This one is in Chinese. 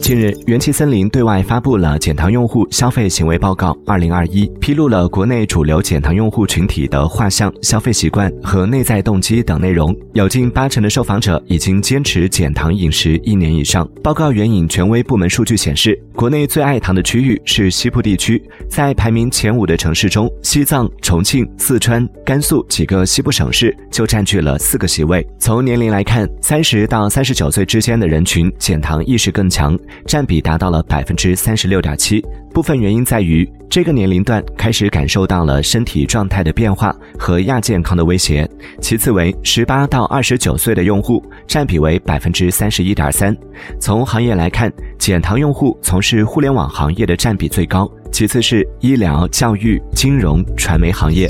近日，元气森林对外发布了减糖用户消费行为报告（二零二一），披露了国内主流减糖用户群体的画像、消费习惯和内在动机等内容。有近八成的受访者已经坚持减糖饮食一年以上。报告援引权威部门数据显示，国内最爱糖的区域是西部地区，在排名前五的城市中，西藏、重庆、四川、甘肃几个西部省市就占据了四个席位。从年龄来看，三十到三十九岁之间的人群减糖意识更更强。占比达到了百分之三十六点七，部分原因在于这个年龄段开始感受到了身体状态的变化和亚健康的威胁。其次为十八到二十九岁的用户，占比为百分之三十一点三。从行业来看，减糖用户从事互联网行业的占比最高，其次是医疗、教育、金融、传媒行业。